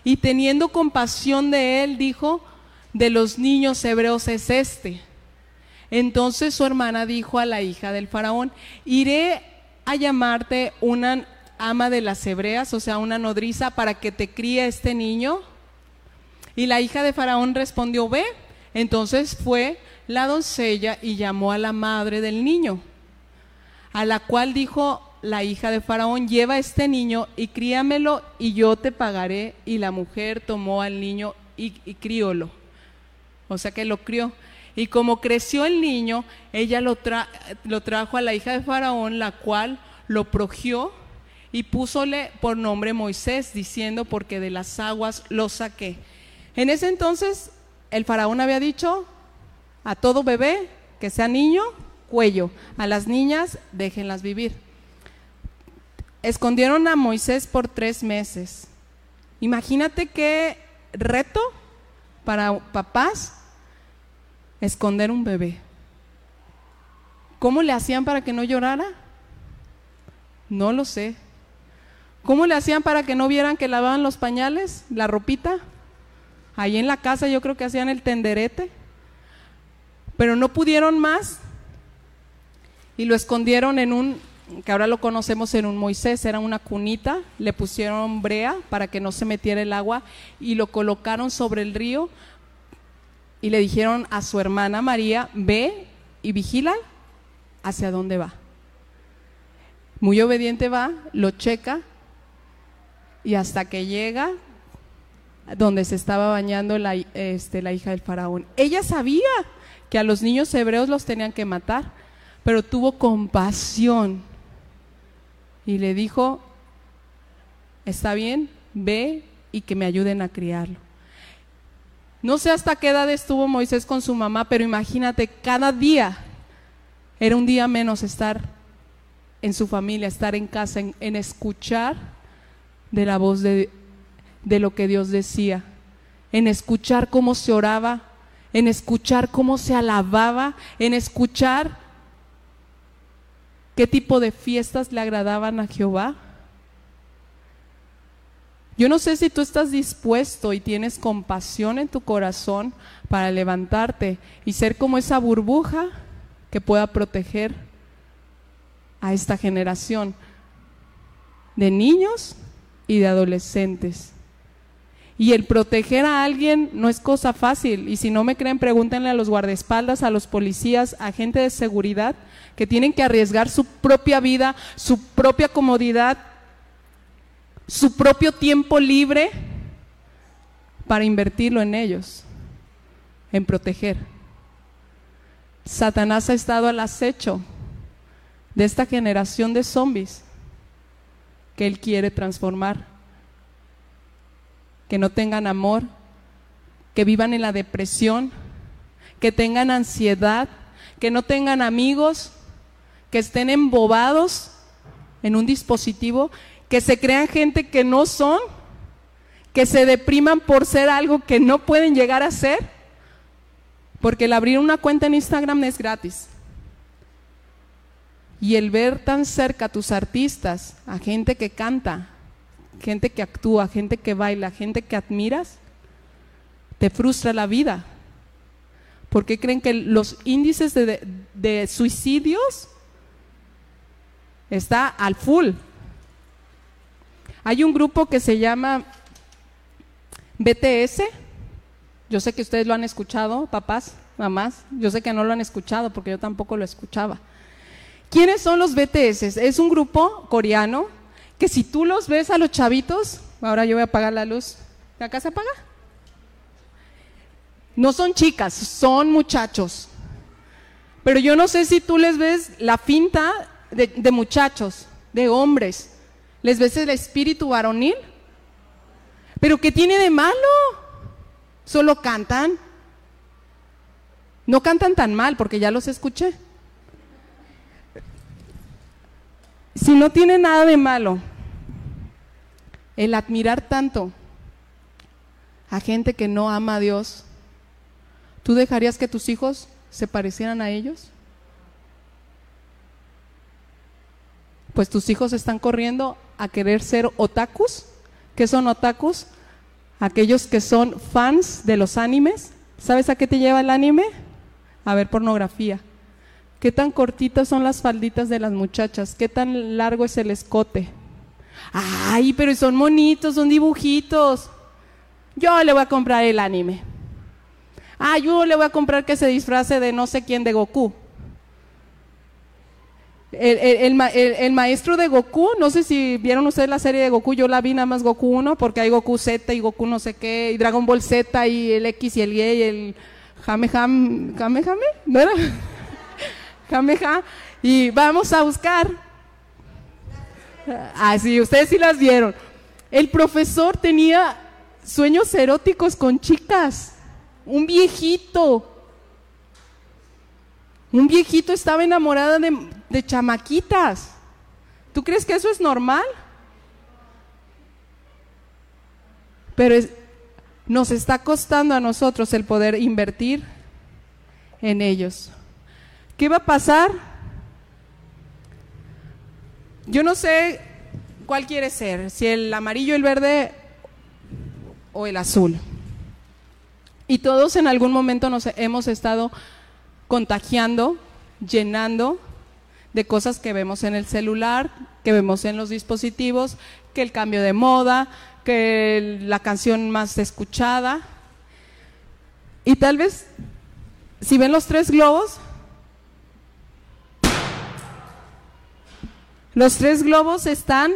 y teniendo compasión de él, dijo, de los niños hebreos es este. Entonces su hermana dijo a la hija del faraón, iré a llamarte una ama de las hebreas, o sea, una nodriza, para que te críe este niño? Y la hija de Faraón respondió, ve. Entonces fue la doncella y llamó a la madre del niño, a la cual dijo la hija de Faraón, lleva este niño y críamelo y yo te pagaré. Y la mujer tomó al niño y, criólo. O sea que lo crió. Y como creció el niño, ella lo, lo trajo a la hija de Faraón, la cual lo progió y púsole por nombre Moisés, diciendo, porque de las aguas lo saqué. En ese entonces, el faraón había dicho a todo bebé que sea niño, cuello, a las niñas, déjenlas vivir. Escondieron a Moisés por tres meses. Imagínate qué reto para papás esconder un bebé. ¿Cómo le hacían para que no llorara? No lo sé. ¿Cómo le hacían para que no vieran que lavaban los pañales, la ropita? Ahí en la casa yo creo que hacían el tenderete. Pero no pudieron más y lo escondieron en un, que ahora lo conocemos en un Moisés, era una cunita, le pusieron brea para que no se metiera el agua y lo colocaron sobre el río y le dijeron a su hermana María, ve y vigila hacia dónde va. Muy obediente va, lo checa y hasta que llega donde se estaba bañando la, este, la hija del faraón. Ella sabía que a los niños hebreos los tenían que matar, pero tuvo compasión y le dijo, está bien, ve y que me ayuden a criarlo. No sé hasta qué edad estuvo Moisés con su mamá, pero imagínate, cada día era un día menos estar en su familia, estar en casa, en, escuchar de la voz de, de lo que Dios decía, en escuchar cómo se oraba, en escuchar cómo se alababa, en escuchar qué tipo de fiestas le agradaban a Jehová. Yo no sé si tú estás dispuesto y tienes compasión en tu corazón para levantarte y ser como esa burbuja que pueda proteger a esta generación de niños y de adolescentes. Y el proteger a alguien no es cosa fácil. Y si no me creen, pregúntenle a los guardaespaldas, a los policías, a gente de seguridad, que tienen que arriesgar su propia vida, su propia comodidad su propio tiempo libre para invertirlo en ellos, en proteger. Satanás ha estado al acecho de esta generación de zombies que él quiere transformar, que no tengan amor, que vivan en la depresión, que tengan ansiedad, que no tengan amigos, que estén embobados en un dispositivo, que se crean gente que no son, que se depriman por ser algo que no pueden llegar a ser, porque el abrir una cuenta en Instagram es gratis. Y el ver tan cerca a tus artistas, a gente que canta, gente que actúa, gente que baila, gente que admiras, te frustra la vida. Porque creen que los índices de, suicidios está al full. Hay un grupo que se llama BTS. Yo sé que ustedes lo han escuchado, papás, mamás. Yo sé que no lo han escuchado porque yo tampoco lo escuchaba. ¿Quiénes son los BTS? Es un grupo coreano que si tú los ves a los chavitos, ahora yo voy a apagar la luz. ¿Acá se apaga? No son chicas, son muchachos. Pero yo no sé si tú les ves la finta de, de muchachos, de hombres. ¿Les ves el espíritu varonil? ¿Pero qué tiene de malo? Solo cantan. No cantan tan mal porque ya los escuché. Si no tiene nada de malo el admirar tanto a gente que no ama a Dios, ¿tú dejarías que tus hijos se parecieran a ellos? Pues tus hijos están corriendo a querer ser otakus. ¿Qué son otakus? Aquellos que son fans de los animes. ¿Sabes a qué te lleva el anime? A ver pornografía. ¿Qué tan cortitas son las falditas de las muchachas? ¿Qué tan largo es el escote? Ay, pero son monitos, son dibujitos. Yo le voy a comprar el anime. Ah, yo le voy a comprar que se disfrace de no sé quién de Goku. El, maestro de Goku, no sé si vieron ustedes la serie de Goku, yo la vi nada más Goku 1, porque hay Goku Z y Goku no sé qué, y Dragon Ball Z y el X y el Y y el Jame Jame, Jame Jame, ¿no era? Jameja, y vamos a buscar. Así, ah, ustedes sí las vieron. El profesor tenía sueños eróticos con chicas. Un viejito. Un viejito estaba enamorada de, de chamaquitas. ¿Tú crees que eso es normal? Pero nos está costando a nosotros el poder invertir en ellos. ¿Qué va a pasar? Yo no sé cuál quiere ser, si el amarillo, el verde o el azul. Y todos en algún momento nos hemos estado contagiando, llenando de cosas que vemos en el celular, que vemos en los dispositivos, que el cambio de moda, que la canción más escuchada. Y tal vez, si ven los tres globos, Los tres globos están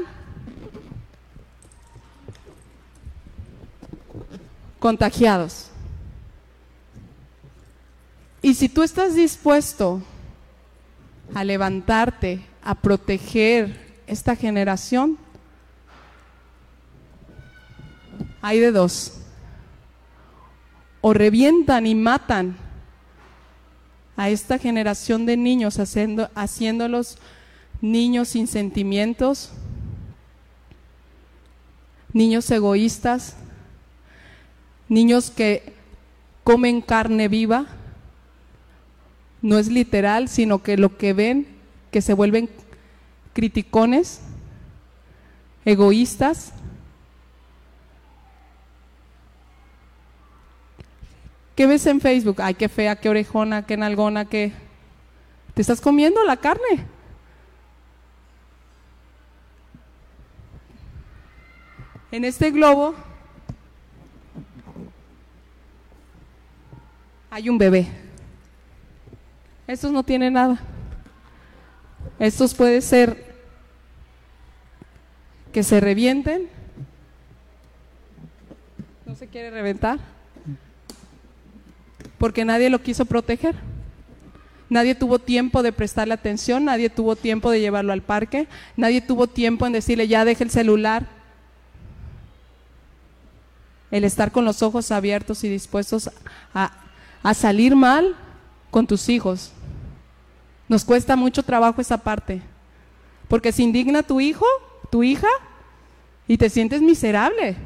contagiados. Y si tú estás dispuesto a levantarte, a proteger esta generación, hay de dos. O revientan y matan a esta generación de niños haciendo, haciéndolos niños sin sentimientos, niños egoístas, niños que comen carne viva. No es literal, sino que lo que ven, que se vuelven criticones, egoístas. ¿Qué ves en Facebook? Ay, qué fea, qué orejona, qué nalgona, qué... ¿Te estás comiendo la carne? En este globo hay un bebé. Estos no tienen nada. Estos puede ser que se revienten. No se quiere reventar. Porque nadie lo quiso proteger. Nadie tuvo tiempo de prestarle atención, nadie tuvo tiempo de llevarlo al parque, nadie tuvo tiempo en decirle ya deje el celular, el estar con los ojos abiertos y dispuestos a, a salir mal con tus hijos. Nos cuesta mucho trabajo esa parte. Porque se indigna tu hijo, tu hija, y te sientes miserable.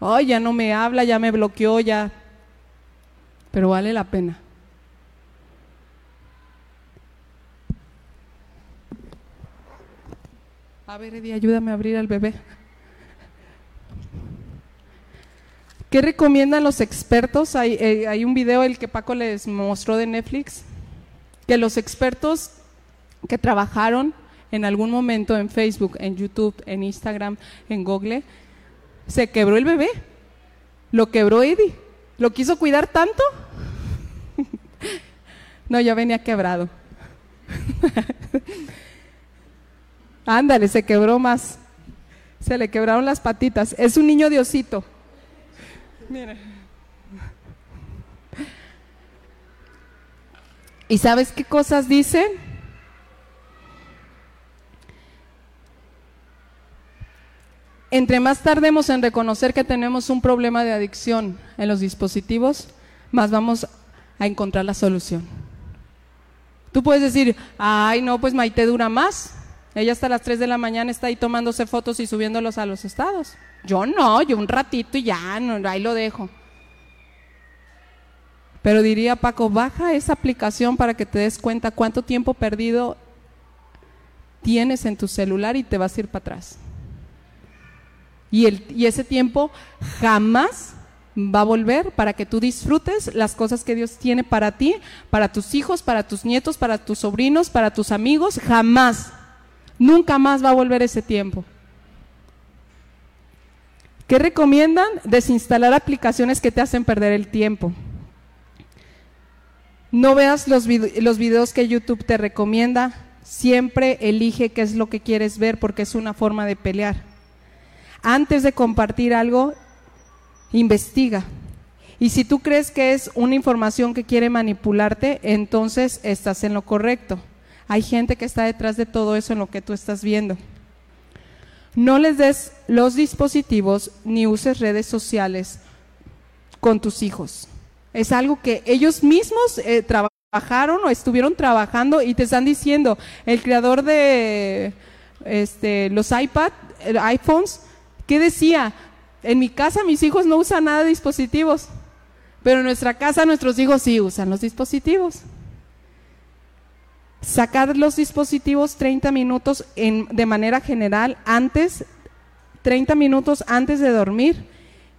Ay, ya no me habla, ya me bloqueó, ya. Pero vale la pena. A ver, Eddie, ayúdame a abrir al bebé. ¿Qué recomiendan los expertos? Hay, eh, hay, un video el que Paco les mostró de Netflix, que los expertos que trabajaron en algún momento en Facebook, en YouTube, en Instagram, en Google, se quebró el bebé. Lo quebró Eddie. ¿Lo quiso cuidar tanto? no, ya venía quebrado. Ándale, se quebró más. Se le quebraron las patitas. Es un niño diosito. Mira. ¿Y sabes qué cosas dicen? Entre más tardemos en reconocer que tenemos un problema de adicción en los dispositivos, más vamos a encontrar la solución. Tú puedes decir, ay, no, pues Maite dura más. Ella hasta las 3 de la mañana está ahí tomándose fotos y subiéndolos a los estados. Yo no, yo un ratito y ya, no, ahí lo dejo. Pero diría Paco, baja esa aplicación para que te des cuenta cuánto tiempo perdido tienes en tu celular y te vas a ir para atrás. Y, y ese tiempo jamás va a volver para que tú disfrutes las cosas que Dios tiene para ti, para tus hijos, para tus nietos, para tus sobrinos, para tus amigos, jamás. Nunca más va a volver ese tiempo. ¿Qué recomiendan? Desinstalar aplicaciones que te hacen perder el tiempo. No veas los, videos que YouTube te recomienda. Siempre elige qué es lo que quieres ver porque es una forma de pelear. Antes de compartir algo, investiga. Y si tú crees que es una información que quiere manipularte, entonces estás en lo correcto. Hay gente que está detrás de todo eso en lo que tú estás viendo. No les des los dispositivos ni uses redes sociales con tus hijos. Es algo que ellos mismos eh, trabajaron o estuvieron trabajando y te están diciendo, el creador de este, los iPad, iPhones, ¿qué decía? En mi casa mis hijos no usan nada de dispositivos, pero en nuestra casa nuestros hijos sí usan los dispositivos. Sacar los dispositivos 30 minutos de manera general antes, 30 minutos antes de dormir,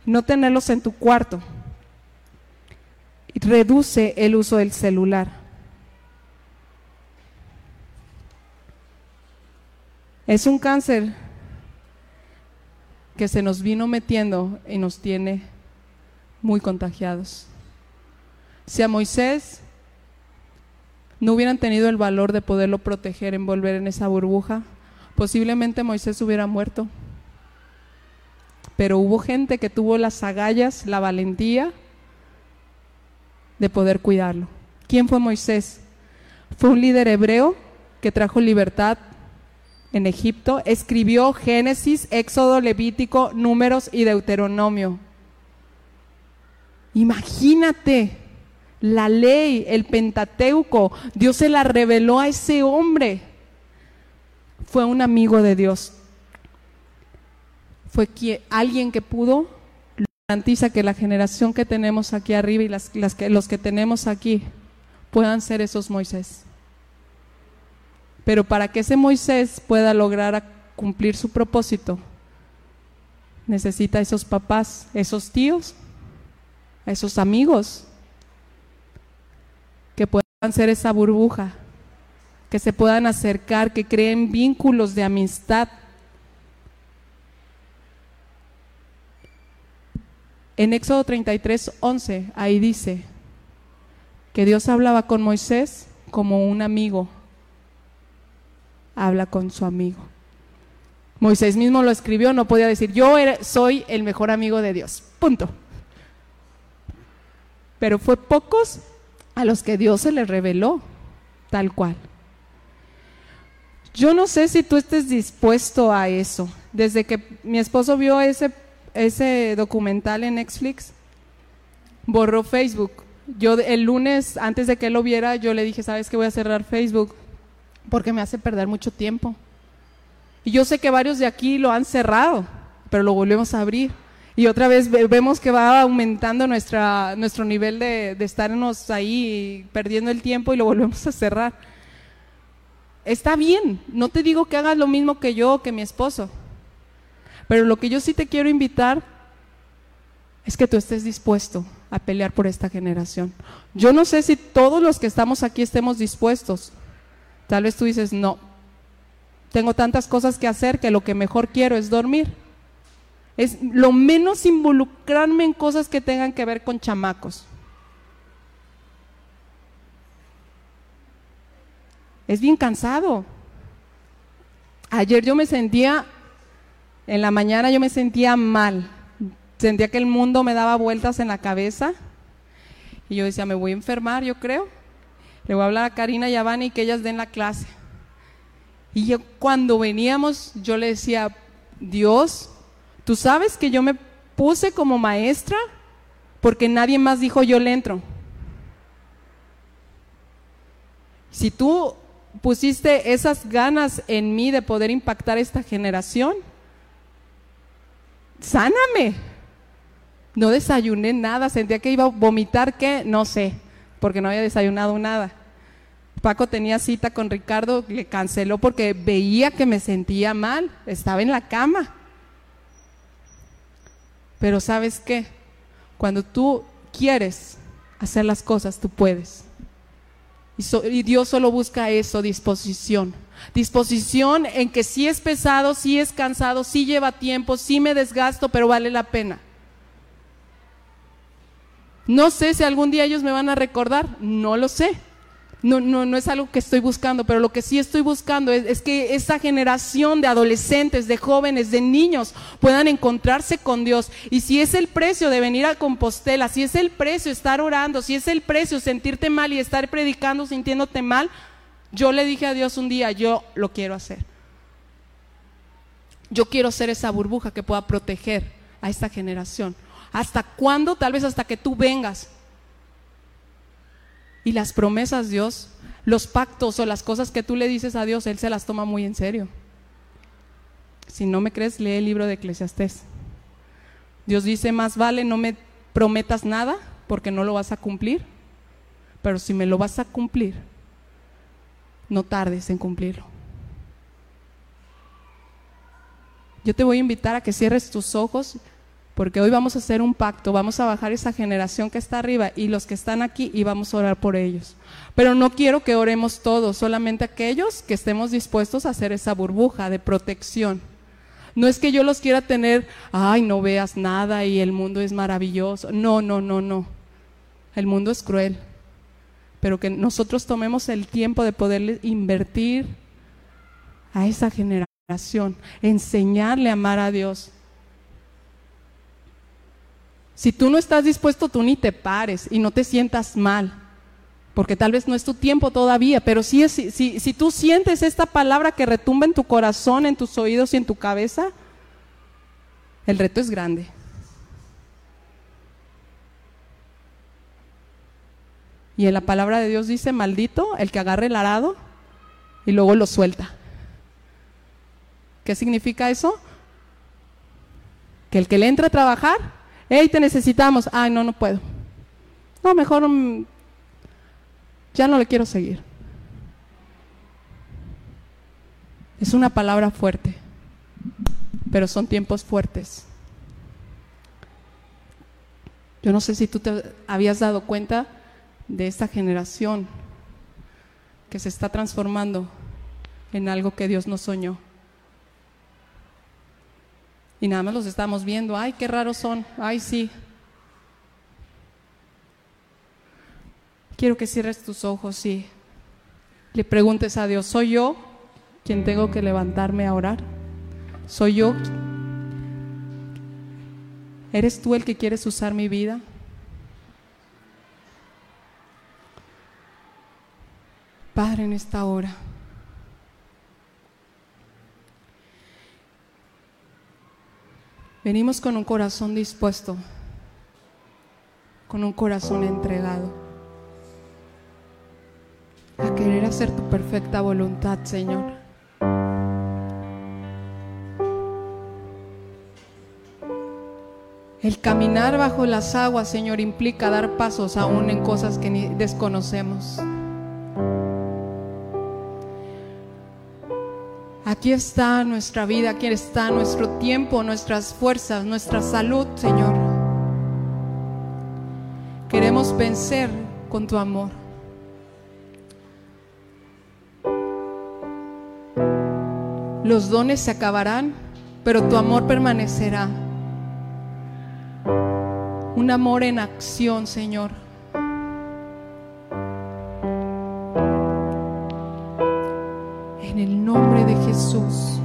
no tenerlos en tu cuarto. Reduce el uso del celular. Es un cáncer que se nos vino metiendo y nos tiene muy contagiados. Si a Moisés no hubieran tenido el valor de poderlo proteger, envolver en esa burbuja, posiblemente Moisés hubiera muerto. Pero hubo gente que tuvo las agallas, la valentía de poder cuidarlo. ¿Quién fue Moisés? Fue un líder hebreo que trajo libertad en Egipto, escribió Génesis, Éxodo, Levítico, Números y Deuteronomio. Imagínate la ley, el Pentateuco, Dios se la reveló a ese hombre. Fue un amigo de Dios. Fue alguien que pudo, garantiza que la generación que tenemos aquí arriba y las, que, los que tenemos aquí puedan ser esos Moisés. Pero para que ese Moisés pueda lograr cumplir su propósito, necesita esos papás, esos tíos, esos amigos ser esa burbuja, que se puedan acercar, que creen vínculos de amistad. En Éxodo 33, 11, ahí dice que Dios hablaba con Moisés como un amigo habla con su amigo. Moisés mismo lo escribió, no podía decir, yo soy el mejor amigo de Dios, punto. Pero fue pocos a los que Dios se les reveló tal cual. Yo no sé si tú estés dispuesto a eso. Desde que mi esposo vio ese, ese documental en Netflix, borró Facebook, yo el lunes, antes de que él lo viera, yo le dije, ¿sabes qué? Voy a cerrar Facebook porque me hace perder mucho tiempo. Y yo sé que varios de aquí lo han cerrado, pero lo volvemos a abrir. Y otra vez vemos que va aumentando nuestro nivel de, de estarnos ahí perdiendo el tiempo y lo volvemos a cerrar. Está bien, no te digo que hagas lo mismo que yo o que mi esposo, pero lo que yo sí te quiero invitar es que tú estés dispuesto a pelear por esta generación. Yo no sé si todos los que estamos aquí estemos dispuestos. Tal vez tú dices, no, tengo tantas cosas que hacer que lo que mejor quiero es dormir. Es lo menos involucrarme en cosas que tengan que ver con chamacos. Es bien cansado. Ayer yo me sentía, en la mañana yo me sentía mal. Sentía que el mundo me daba vueltas en la cabeza. Y yo decía, me voy a enfermar, yo creo. Le voy a hablar a Karina y a Vani que ellas den la clase. Y cuando veníamos, yo le decía, Dios, tú sabes que yo me puse como maestra porque nadie más dijo yo le entro. Si tú pusiste esas ganas en mí de poder impactar esta generación, sáname. No desayuné nada, sentía que iba a vomitar, ¿qué? No sé, porque no había desayunado nada. Paco tenía cita con Ricardo, le canceló porque veía que me sentía mal, estaba en la cama. Pero sabes qué, cuando tú quieres hacer las cosas, tú puedes. Y, Dios solo busca eso, disposición. Disposición en que sí es pesado, sí es cansado, sí lleva tiempo, sí me desgasto, pero vale la pena. No sé si algún día ellos me van a recordar, no lo sé. No, no, no es algo que estoy buscando, pero lo que sí estoy buscando es, es, que esa generación de adolescentes, de jóvenes, de niños puedan encontrarse con Dios. Y si es el precio de venir a Compostela, si es el precio estar orando, si es el precio sentirte mal y estar predicando sintiéndote mal, yo le dije a Dios un día, yo lo quiero hacer. Yo quiero ser esa burbuja que pueda proteger a esta generación. ¿Hasta cuándo? Tal vez hasta que tú vengas. Y las promesas, Dios, los pactos o las cosas que tú le dices a Dios, Él se las toma muy en serio. Si no me crees, lee el libro de Eclesiastés. Dios dice, más vale no me prometas nada porque no lo vas a cumplir, pero si me lo vas a cumplir, no tardes en cumplirlo. Yo te voy a invitar a que cierres tus ojos porque hoy vamos a hacer un pacto, vamos a bajar esa generación que está arriba y los que están aquí y vamos a orar por ellos. Pero no quiero que oremos todos, solamente aquellos que estemos dispuestos a hacer esa burbuja de protección. No es que yo los quiera tener, ay, no veas nada y el mundo es maravilloso. No, no, no, no. El mundo es cruel. Pero que nosotros tomemos el tiempo de poderle invertir a esa generación, enseñarle a amar a Dios si tú no estás dispuesto, tú ni te pares y no te sientas mal, porque tal vez no es tu tiempo todavía, pero si, si, tú sientes esta palabra que retumba en tu corazón, en tus oídos y en tu cabeza, el reto es grande. Y en la palabra de Dios dice, maldito el que agarre el arado y luego lo suelta. ¿Qué significa eso? Que el que le entra a trabajar hey, te necesitamos. Ay, no, no puedo. No, mejor mm, ya no le quiero seguir. Es una palabra fuerte, pero son tiempos fuertes. Yo no sé si tú te habías dado cuenta de esta generación que se está transformando en algo que Dios no soñó. Y nada más los estamos viendo, ay, qué raros son, ay, sí. Quiero que cierres tus ojos y le preguntes a Dios, ¿soy yo quien tengo que levantarme a orar? ¿Soy yo? ¿Eres tú el que quieres usar mi vida? Padre, en esta hora. Venimos con un corazón dispuesto con un corazón entregado. A querer hacer tu perfecta voluntad, Señor. El caminar bajo las aguas, Señor, implica dar pasos aún en cosas que ni desconocemos. Aquí está nuestra vida, aquí está nuestro tiempo, nuestras fuerzas, nuestra salud, Señor. Queremos vencer con tu amor. Los dones se acabarán, pero tu amor permanecerá. Un amor en acción, Señor. En